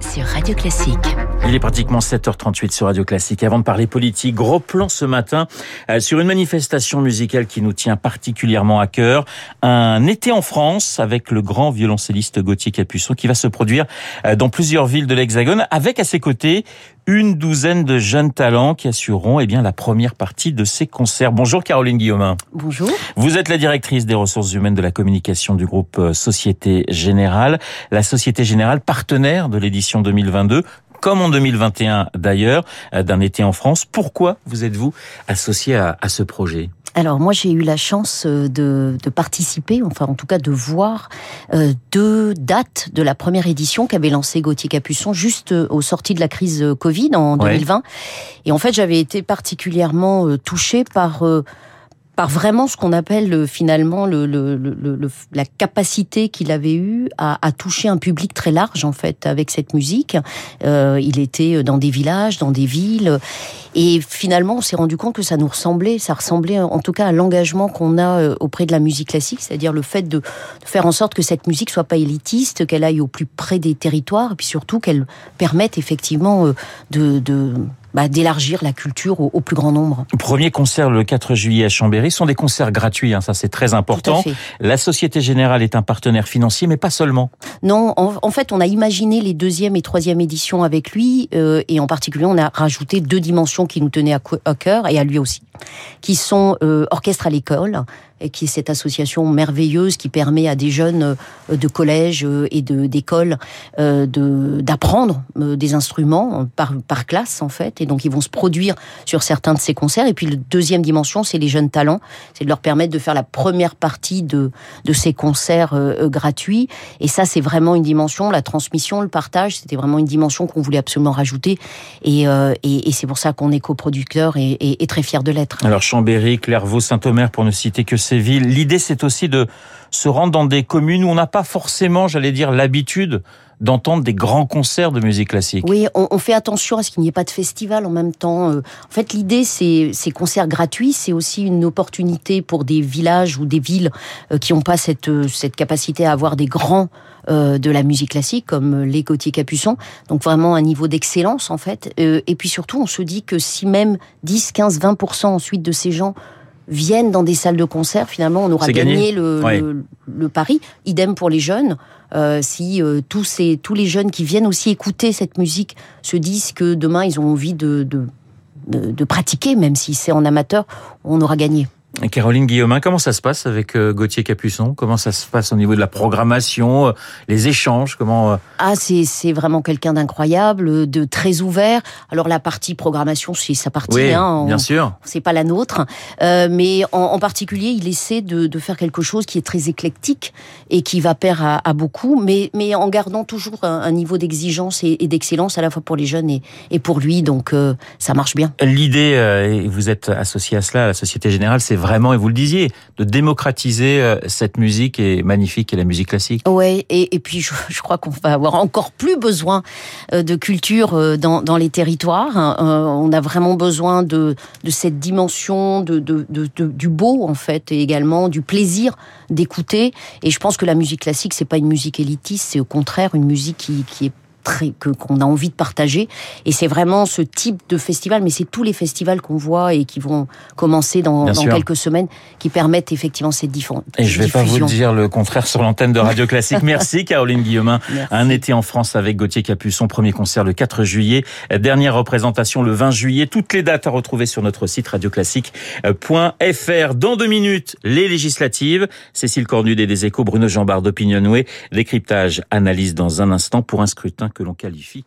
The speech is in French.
Sur. Il est pratiquement 7h38 sur Radio Classique. Avant de parler politique, gros plan ce matin euh, sur une manifestation musicale qui nous tient particulièrement à cœur. Un été en France avec le grand violoncelliste Gauthier Capuçon qui va se produire euh, dans plusieurs villes de l'Hexagone avec à ses côtés une douzaine de jeunes talents qui assureront eh bien, la première partie de ces concerts. Bonjour Caroline Guillaumin. Bonjour. Vous êtes la directrice des ressources humaines de la communication du groupe euh, Société Générale. La Société Générale, partenaire de l'édition 2022, comme en 2021 d'ailleurs, euh, d'un été en France. Pourquoi vous êtes-vous associé à, à ce projet? Alors moi j'ai eu la chance euh, de, de, participer, enfin en tout cas de voir euh, deux dates de la première édition qu'avait lancé Gauthier Capuçon juste euh, aux sorties de la crise Covid en 2020. Ouais. Et en fait j'avais été particulièrement touchée par par vraiment ce qu'on appelle euh, finalement le, le, le, la capacité qu'il avait eue à, à, toucher un public très large en fait avec cette musique. Euh, il était dans des villages, dans des villes, et finalement on s'est rendu compte que ça nous ressemblait, ça ressemblait en tout cas à l'engagement qu'on a euh, auprès de la musique classique, c'est-à-dire le fait de, faire en sorte que cette musique soit pas élitiste, qu'elle aille au plus près des territoires, et puis surtout qu'elle permette effectivement euh, de, de bah, d'élargir la culture au, au, plus grand nombre. Premier concert le 4 juillet à Chambéry, ce sont des concerts gratuits, hein, ça c'est très important. La Société Générale est un partenaire financier, mais pas seulement. Non, en, en fait on a imaginé les deuxième et troisième éditions avec lui, euh, et en particulier on a rajouté deux dimensions qui nous tenaient à, à cœur, et à lui aussi, qui sont euh, Orchestre à l'école, qui est cette association merveilleuse qui permet à des jeunes euh, de collège euh, et de d'école euh, de d'apprendre des instruments par par classe en fait. Et donc ils vont se produire sur certains de ces concerts. Et puis la deuxième dimension c'est les jeunes talents. C'est de leur permettre de faire la première partie de de ces concerts gratuits. Et ça c'est vraiment une dimension la transmission le partage c'était vraiment une dimension qu'on voulait absolument rajouter. Et et, et c'est pour ça qu'on est coproducteur et, et, et très fier de l'être. Alors Chambéry, Clairvaux, Saint-Omer pour ne citer que ces villes. L'idée, c'est aussi de se rendre dans des communes où on n'a pas forcément, j'allais dire, l'habitude d'entendre des grands concerts de musique classique. Oui, on, fait attention à ce qu'il n'y ait pas de festival en même temps. En fait, l'idée, c'est ces concerts gratuits, c'est aussi une opportunité pour des villages ou des villes qui n'ont pas cette, cette capacité à avoir des grands euh, de la musique classique comme les Gauthier Capuçon. Donc vraiment un niveau d'excellence en fait. Euh, et puis surtout, on se dit que si même 10, 15, 20% ensuite de ces gens viennent dans des salles de concert, finalement, on aura gagné, gagné le, ouais. le, le, pari. Idem pour les jeunes. Euh, si euh, tous, ces, tous les jeunes qui viennent aussi écouter cette musique se disent que demain, ils ont envie de, de, de, de pratiquer, même si c'est en amateur, on aura gagné. Caroline Guillaumin, comment ça se passe avec euh, Gauthier Capuçon? Comment ça se passe au niveau de la programmation, euh, les échanges? Comment euh? Ah, c'est c'est vraiment quelqu'un d'incroyable, de très ouvert. Alors la partie programmation, c'est sa partie, oui, hein, bien sûr. C'est pas la nôtre, euh, mais en, en, particulier, il essaie de, de, faire quelque chose qui est très éclectique et qui va pair à, à beaucoup, mais mais en gardant toujours un, un niveau d'exigence et, et d'excellence à la fois pour les jeunes et, et pour lui. Donc euh, ça marche bien. L'idée, et vous êtes associé à cela, à la Société Générale, c'est vraiment, et vous le disiez, de démocratiser euh, cette musique est magnifique et la musique classique. Ouais, et, et puis je, je crois qu'on va avoir encore plus besoin euh, de culture euh, dans, dans les territoires. On a vraiment besoin de, de cette dimension de, de, de, du beau en fait, et également du plaisir d'écouter. Et je pense que la musique classique, c'est pas une musique élitiste, c'est au contraire une musique qui, qui est très que qu'on a envie de partager et c'est vraiment ce type de festival mais c'est tous les festivals qu'on voit et qui vont commencer dans, dans quelques semaines qui permettent effectivement cette diffusion. Et je vais pas vous dire le contraire sur l'antenne de Radio Classique. Merci Caroline Guillaumin. Merci. Un été en France avec Gauthier Capuçon, premier concert le 4 juillet, dernière représentation le 20 juillet. Toutes les dates à retrouver sur notre site radioclassique.fr. Dans deux minutes, les législatives. Cécile Cornudet des Échos, Bruno Jambard d'Opinionway. Décryptage, analyse dans un instant pour un scrutin que l'on qualifie